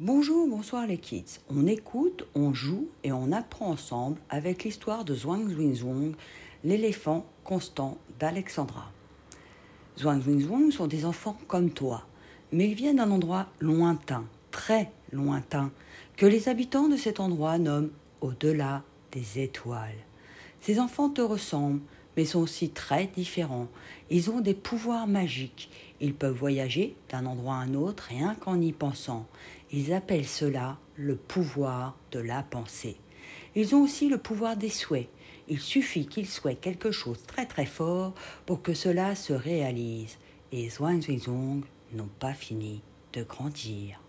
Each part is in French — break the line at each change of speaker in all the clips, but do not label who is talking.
Bonjour, bonsoir les kids. On écoute, on joue et on apprend ensemble avec l'histoire de Zhuang Zwing l'éléphant constant d'Alexandra. Zhuang Zwing sont des enfants comme toi, mais ils viennent d'un endroit lointain, très lointain, que les habitants de cet endroit nomment au-delà des étoiles. Ces enfants te ressemblent, mais sont aussi très différents. Ils ont des pouvoirs magiques. Ils peuvent voyager d'un endroit à un autre rien qu'en y pensant. Ils appellent cela le pouvoir de la pensée. Ils ont aussi le pouvoir des souhaits. Il suffit qu'ils souhaitent quelque chose très très fort pour que cela se réalise. Et Zhuangzhizong n'ont pas fini de grandir.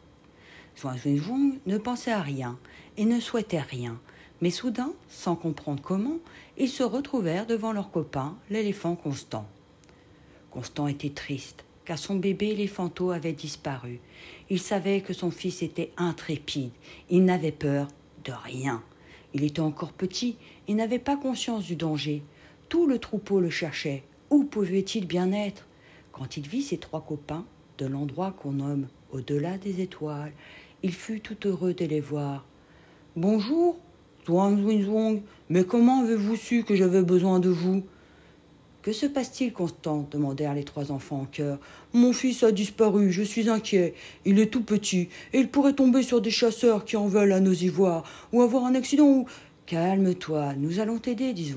Zhuangzhizong ne pensait à rien et ne souhaitait rien. Mais soudain, sans comprendre comment, ils se retrouvèrent devant leur copain, l'éléphant Constant. Constant était triste, car son bébé éléphanto avait disparu. Il savait que son fils était intrépide, il n'avait peur de rien. Il était encore petit, il n'avait pas conscience du danger. Tout le troupeau le cherchait. Où pouvait-il bien être? Quand il vit ses trois copains, de l'endroit qu'on nomme au-delà des étoiles, il fut tout heureux de les voir. Bonjour, mais comment avez-vous su que j'avais besoin de vous? Que se passe-t-il, Constant demandèrent les trois enfants en chœur? Mon fils a disparu, je suis inquiet. Il est tout petit, et il pourrait tomber sur des chasseurs qui en veulent à nos ivoires, ou avoir un accident ou. Calme-toi, nous allons t'aider, dit.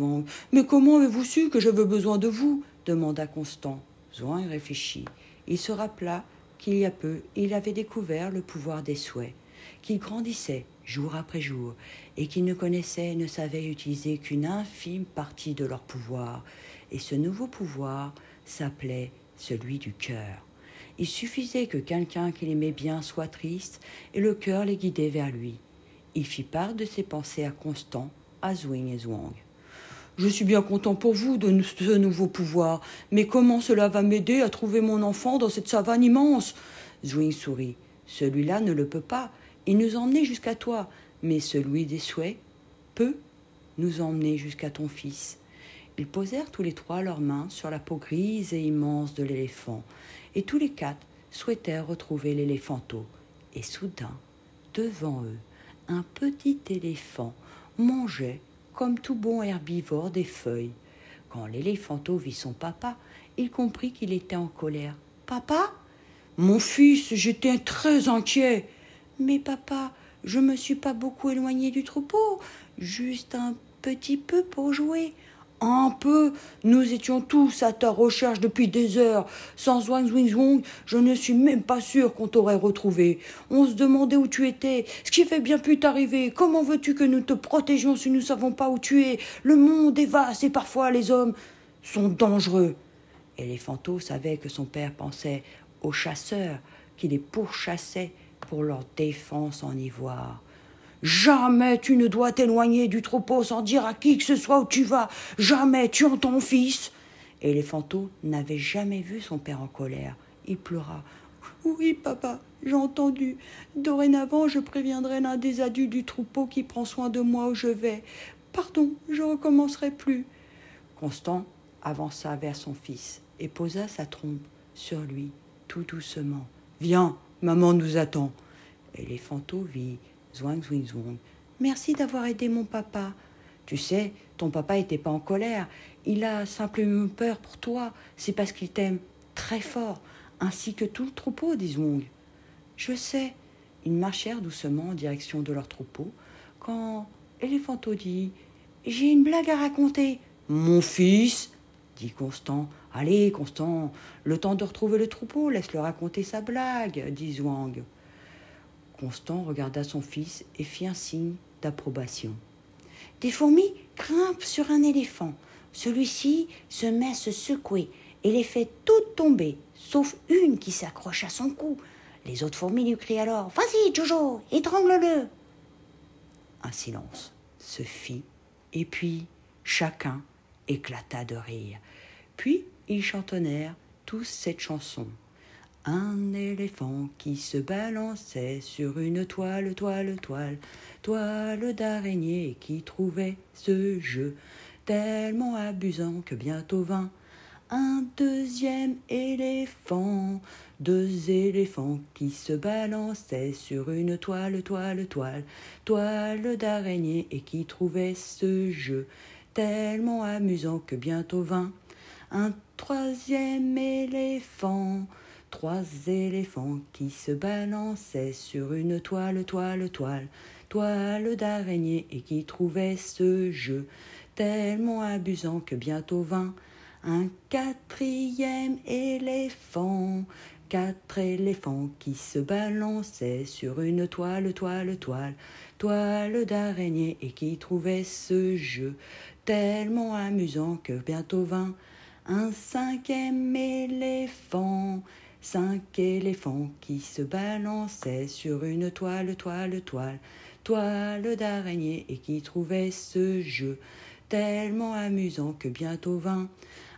Mais comment avez-vous su que j'avais besoin de vous? demanda Constant. Zwang réfléchit. Il se rappela qu'il y a peu, il avait découvert le pouvoir des souhaits, qu'il grandissait jour après jour, et qu'ils ne connaissaient et ne savaient utiliser qu'une infime partie de leur pouvoir, et ce nouveau pouvoir s'appelait celui du cœur. Il suffisait que quelqu'un qu'il aimait bien soit triste, et le cœur les guidait vers lui. Il fit part de ses pensées à Constant, à Zwing et Zwang. Je suis bien content pour vous de ce nouveau pouvoir, mais comment cela va m'aider à trouver mon enfant dans cette savane immense? Zwing sourit. Celui-là ne le peut pas, il nous emmenait jusqu'à toi, mais celui des souhaits peut nous emmener jusqu'à ton fils. Ils posèrent tous les trois leurs mains sur la peau grise et immense de l'éléphant, et tous les quatre souhaitèrent retrouver l'éléphanto. Et soudain, devant eux, un petit éléphant mangeait, comme tout bon herbivore, des feuilles. Quand l'éléphanto vit son papa, il comprit qu'il était en colère. Papa Mon fils, j'étais très inquiet. Mais papa, je me suis pas beaucoup éloigné du troupeau, juste un petit peu pour jouer. Un peu. Nous étions tous à ta recherche depuis des heures. Sans Zwang Zwing je ne suis même pas sûr qu'on t'aurait retrouvé. On se demandait où tu étais, ce qui fait bien pu t'arriver. Comment veux-tu que nous te protégions si nous ne savons pas où tu es? Le monde est vaste et parfois les hommes sont dangereux. Et les fantômes savaient que son père pensait aux chasseurs qui les pourchassaient pour leur défense en ivoire. Jamais tu ne dois t'éloigner du troupeau sans dire à qui que ce soit où tu vas. Jamais tu entends, fils. Et les fantômes n'avaient jamais vu son père en colère. Il pleura. Oui, papa, j'ai entendu. Dorénavant, je préviendrai l'un des adultes du troupeau qui prend soin de moi où je vais. Pardon, je recommencerai plus. Constant avança vers son fils et posa sa trompe sur lui, tout doucement. Viens, maman nous attend. Et les vit Zwang Zwing Zwang. Merci d'avoir aidé mon papa. Tu sais, ton papa n'était pas en colère. Il a simplement peur pour toi. C'est parce qu'il t'aime très fort, ainsi que tout le troupeau, dit Zwang. Je sais. Ils marchèrent doucement en direction de leur troupeau quand Eléphanto dit J'ai une blague à raconter. Mon fils dit Constant. Allez, Constant, le temps de retrouver le troupeau, laisse-le raconter sa blague, dit Zwang. Constant regarda son fils et fit un signe d'approbation. Des fourmis grimpent sur un éléphant. Celui-ci se met à se secouer et les fait toutes tomber, sauf une qui s'accroche à son cou. Les autres fourmis lui crient alors Vas-y, Jojo, étrangle-le Un silence se fit, et puis chacun éclata de rire. Puis ils chantonnèrent tous cette chanson un éléphant qui se balançait sur une toile, toile, toile, toile d'araignée qui trouvait ce jeu tellement abusant que bientôt vint un deuxième éléphant, deux éléphants qui se balançaient sur une toile, toile, toile, toile d'araignée et qui trouvaient ce jeu tellement amusant que bientôt vint un troisième éléphant, trois éléphants qui se balançaient sur une toile, toile, toile, toile d'araignée et qui trouvaient ce jeu tellement amusant que bientôt vint un quatrième éléphant, quatre éléphants qui se balançaient sur une toile, toile, toile, toile d'araignée et qui trouvaient ce jeu tellement amusant que bientôt vint un cinquième éléphant, cinq éléphants qui se balançaient sur une toile, toile, toile, toile d'araignée et qui trouvaient ce jeu tellement amusant que bientôt vint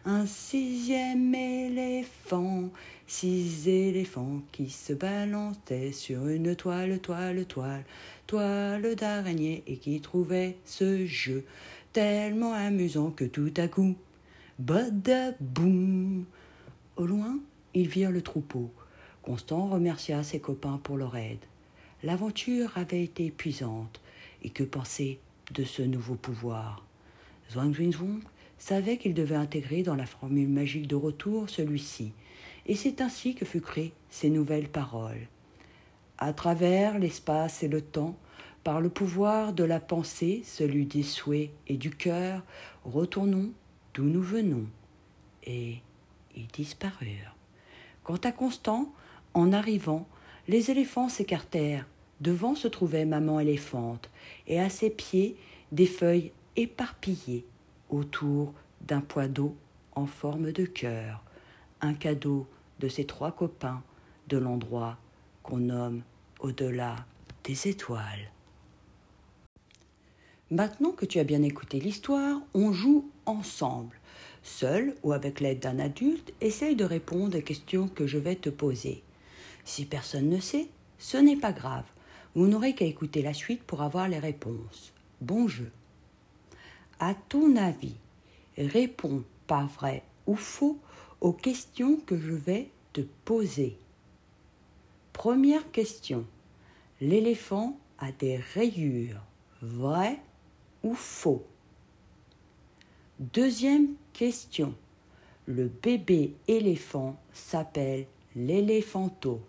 un sixième éléphant, six éléphants qui se balançaient sur une toile, toile, toile, toile d'araignée et qui trouvaient ce jeu tellement amusant que tout à coup, badaboum Au loin, ils virent le troupeau. Constant remercia ses copains pour leur aide. L'aventure avait été épuisante, et que penser de ce nouveau pouvoir? Zhuang Zhuang savait qu'il devait intégrer dans la formule magique de retour celui-ci, et c'est ainsi que furent créées ces nouvelles paroles. À travers l'espace et le temps, par le pouvoir de la pensée, celui des souhaits et du cœur, retournons d'où nous venons. Et ils disparurent. Quant à Constant, en arrivant, les éléphants s'écartèrent. Devant se trouvait maman éléphante, et à ses pieds des feuilles éparpillées autour d'un poids d'eau en forme de cœur, un cadeau de ses trois copains de l'endroit qu'on nomme au-delà des étoiles. Maintenant que tu as bien écouté l'histoire, on joue ensemble. Seul ou avec l'aide d'un adulte, essaye de répondre aux questions que je vais te poser. Si personne ne sait, ce n'est pas grave. Vous n'aurez qu'à écouter la suite pour avoir les réponses. Bon jeu. À ton avis, réponds pas vrai ou faux aux questions que je vais te poser. Première question. L'éléphant a des rayures. Vrai ou faux? Deuxième question. Le bébé éléphant s'appelle l'éléphanto.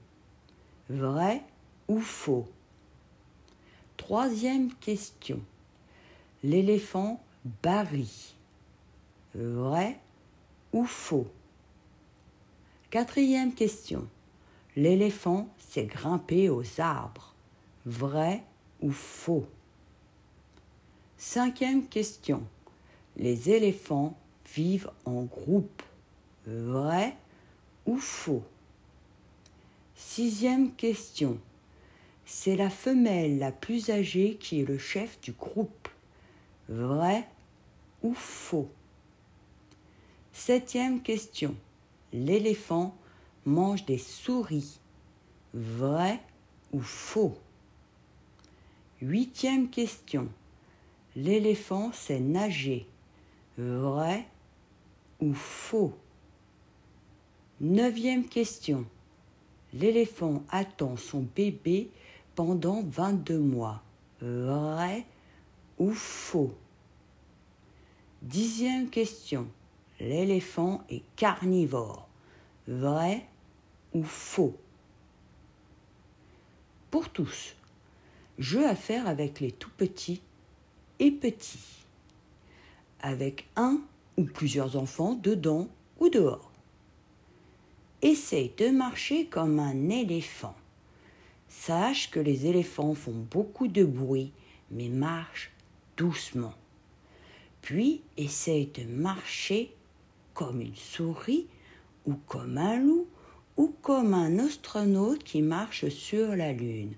Vrai ou faux? Troisième question. L'éléphant Barry. Vrai ou faux? Quatrième question. L'éléphant s'est grimpé aux arbres. Vrai ou faux? Cinquième question. Les éléphants vivent en groupe. Vrai ou faux? Sixième question. C'est la femelle la plus âgée qui est le chef du groupe. Vrai ou faux? Septième question. L'éléphant mange des souris. Vrai ou faux? Huitième question. L'éléphant sait nager. Vrai ou faux? Neuvième question. L'éléphant attend son bébé pendant 22 mois. Vrai ou faux? Dixième question. L'éléphant est carnivore. Vrai ou faux? Pour tous, jeu à faire avec les tout petits et petits, avec un ou plusieurs enfants dedans ou dehors. Essaye de marcher comme un éléphant. Sache que les éléphants font beaucoup de bruit, mais marchent doucement. Puis essaye de marcher comme une souris ou comme un loup ou comme un astronaute qui marche sur la Lune.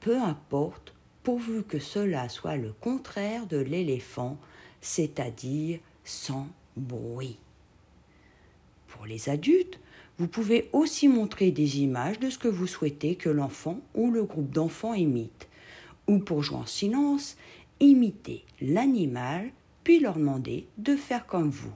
Peu importe pourvu que cela soit le contraire de l'éléphant, c'est-à-dire sans bruit. Pour les adultes, vous pouvez aussi montrer des images de ce que vous souhaitez que l'enfant ou le groupe d'enfants imite. Ou pour jouer en silence, imitez l'animal puis leur demander de faire comme vous.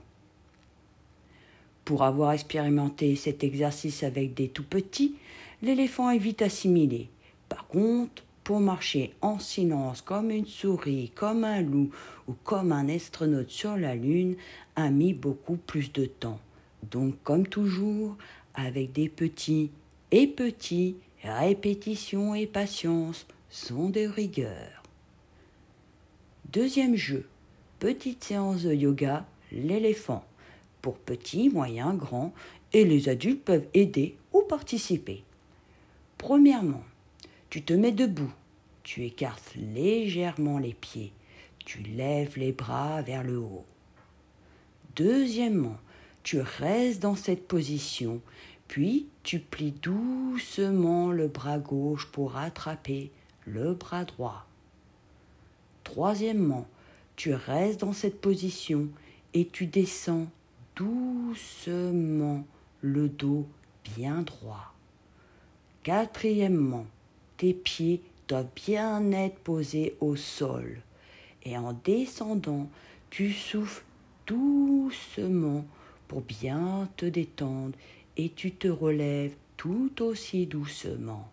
Pour avoir expérimenté cet exercice avec des tout petits, l'éléphant est vite assimilé. Par contre, pour marcher en silence comme une souris, comme un loup ou comme un astronaute sur la Lune a mis beaucoup plus de temps. Donc, comme toujours, avec des petits et petits, répétition et patience sont de rigueur. Deuxième jeu, petite séance de yoga, l'éléphant. Pour petits, moyens, grands, et les adultes peuvent aider ou participer. Premièrement, tu te mets debout, tu écartes légèrement les pieds, tu lèves les bras vers le haut. Deuxièmement, tu restes dans cette position, puis tu plies doucement le bras gauche pour attraper le bras droit. Troisièmement, tu restes dans cette position et tu descends doucement le dos bien droit. Quatrièmement, tes pieds doivent bien être posés au sol. Et en descendant, tu souffles doucement pour bien te détendre et tu te relèves tout aussi doucement.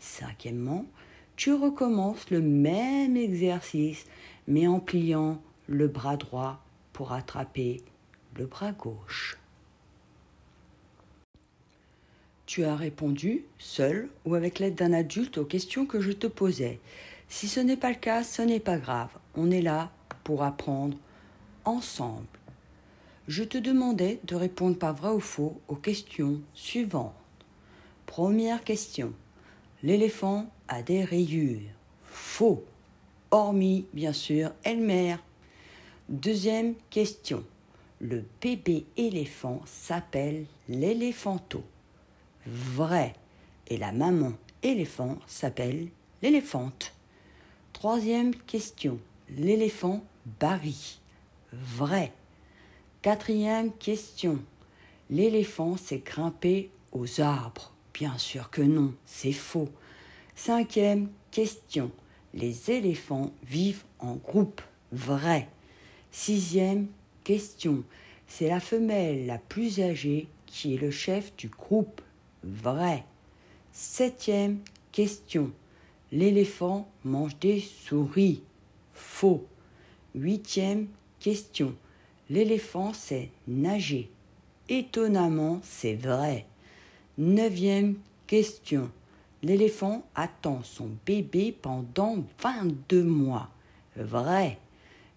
Cinquièmement, tu recommences le même exercice mais en pliant le bras droit pour attraper le bras gauche. Tu as répondu, seul ou avec l'aide d'un adulte, aux questions que je te posais. Si ce n'est pas le cas, ce n'est pas grave. On est là pour apprendre ensemble. Je te demandais de répondre par vrai ou faux aux questions suivantes. Première question. L'éléphant a des rayures. Faux. Hormis, bien sûr, Elmer. Deuxième question. Le bébé éléphant s'appelle l'éléphanto vrai. Et la maman éléphant s'appelle l'éléphante. Troisième question. L'éléphant Barry. Vrai. Quatrième question. L'éléphant s'est grimpé aux arbres. Bien sûr que non, c'est faux. Cinquième question. Les éléphants vivent en groupe. Vrai. Sixième question. C'est la femelle la plus âgée qui est le chef du groupe. Vrai. Septième question. L'éléphant mange des souris. Faux. Huitième question. L'éléphant sait nager. Étonnamment, c'est vrai. Neuvième question. L'éléphant attend son bébé pendant 22 mois. Vrai.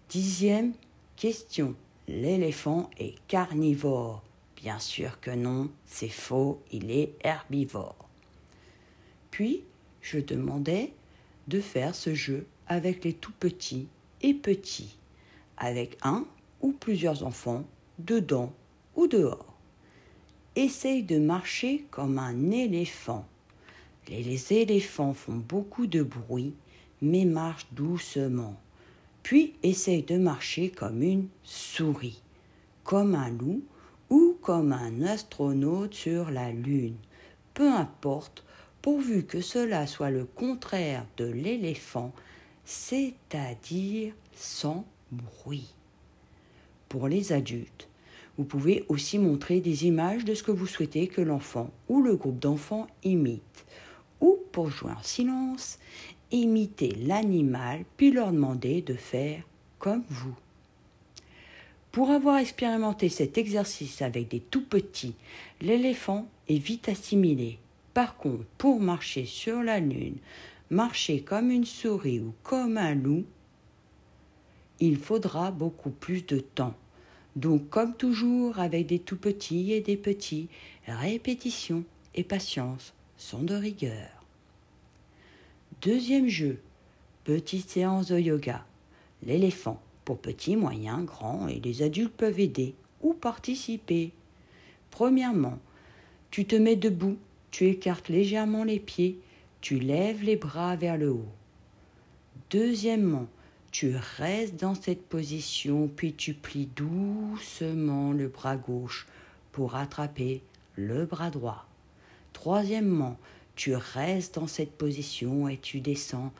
Dixième question. L'éléphant est carnivore. Bien sûr que non, c'est faux, il est herbivore. Puis, je demandais de faire ce jeu avec les tout petits et petits, avec un ou plusieurs enfants, dedans ou dehors. Essaye de marcher comme un éléphant. Les éléphants font beaucoup de bruit, mais marchent doucement. Puis essaye de marcher comme une souris, comme un loup ou comme un astronaute sur la Lune. Peu importe, pourvu que cela soit le contraire de l'éléphant, c'est-à-dire sans bruit. Pour les adultes, vous pouvez aussi montrer des images de ce que vous souhaitez que l'enfant ou le groupe d'enfants imite. Ou, pour jouer en silence, imiter l'animal puis leur demander de faire comme vous. Pour avoir expérimenté cet exercice avec des tout petits, l'éléphant est vite assimilé. Par contre, pour marcher sur la lune, marcher comme une souris ou comme un loup, il faudra beaucoup plus de temps. Donc, comme toujours, avec des tout petits et des petits, répétition et patience sont de rigueur. Deuxième jeu, petite séance de yoga. L'éléphant pour petits, moyens, grands, et les adultes peuvent aider ou participer. Premièrement, tu te mets debout, tu écartes légèrement les pieds, tu lèves les bras vers le haut. Deuxièmement, tu restes dans cette position, puis tu plies doucement le bras gauche pour attraper le bras droit. Troisièmement, tu restes dans cette position et tu descends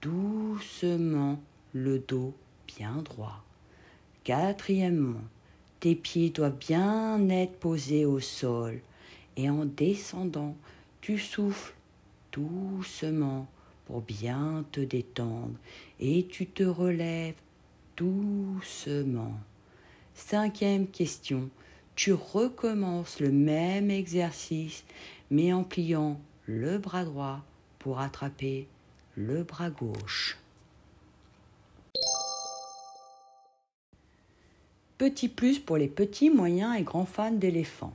doucement le dos droit. Quatrièmement, Tes pieds doivent bien être posés au sol et en descendant, tu souffles doucement pour bien te détendre et tu te relèves doucement. Cinquième question, tu recommences le même exercice mais en pliant le bras droit pour attraper le bras gauche. Petit plus pour les petits, moyens et grands fans d'éléphants.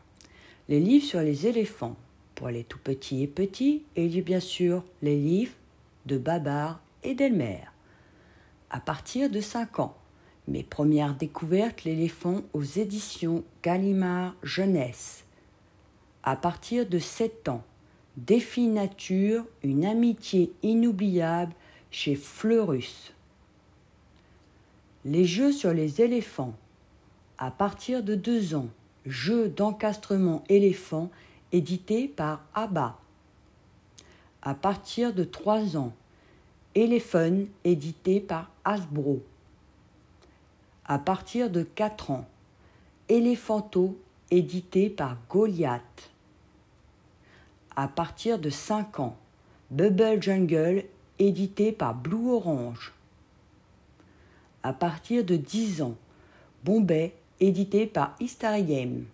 Les livres sur les éléphants pour les tout petits et petits, et bien sûr les livres de Babar et d'Elmer. À partir de 5 ans, mes premières découvertes l'éléphant aux éditions Gallimard Jeunesse. À partir de 7 ans, Défi Nature, une amitié inoubliable chez Fleurus. Les jeux sur les éléphants. À partir de 2 ans, jeu d'encastrement éléphant édité par ABBA. À partir de 3 ans, Elephone édité par Hasbro. À partir de 4 ans, Eléphanto édité par Goliath. À partir de 5 ans, Bubble Jungle édité par Blue Orange. À partir de 10 ans, Bombay édité par History Game.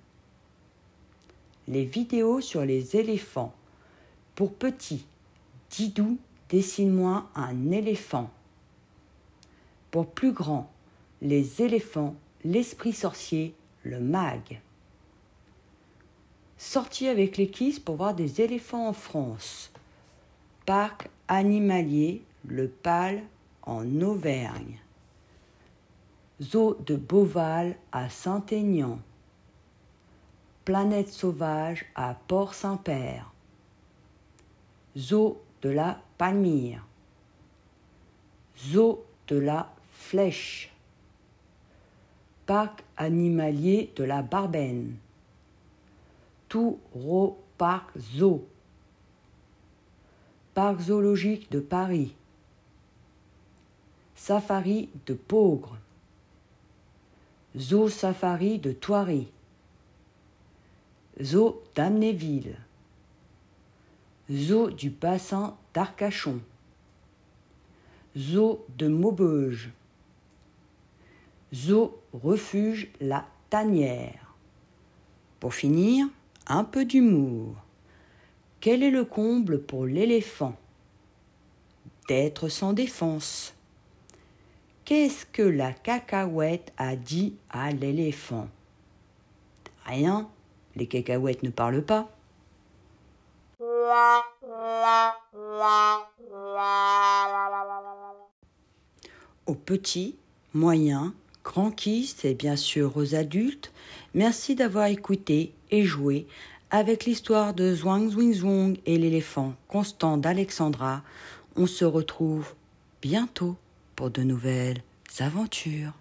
Les vidéos sur les éléphants. Pour petits, Didou, dessine-moi un éléphant. Pour plus grands, les éléphants, l'esprit sorcier, le mag. Sorti avec les pour voir des éléphants en France. Parc animalier Le Pal en Auvergne. Zoo de Beauval à Saint-Aignan. Planète sauvage à Port-Saint-Père. Zoo de la Palmyre. Zoo de la Flèche. Parc animalier de la Barbaine. Touro Parc Zoo. Parc zoologique de Paris. Safari de Pogre. Zoo Safari de Thoiry, Zoo d'Amnéville, Zoo du bassin d'Arcachon, Zoo de Maubeuge, Zoo Refuge La Tanière. Pour finir, un peu d'humour. Quel est le comble pour l'éléphant? D'être sans défense. Qu'est-ce que la cacahuète a dit à l'éléphant? Rien, les cacahuètes ne parlent pas. Aux petits, moyens, grands kiss et bien sûr aux adultes, merci d'avoir écouté et joué avec l'histoire de Zhuang Zwing et l'éléphant constant d'Alexandra. On se retrouve bientôt pour de nouvelles aventures.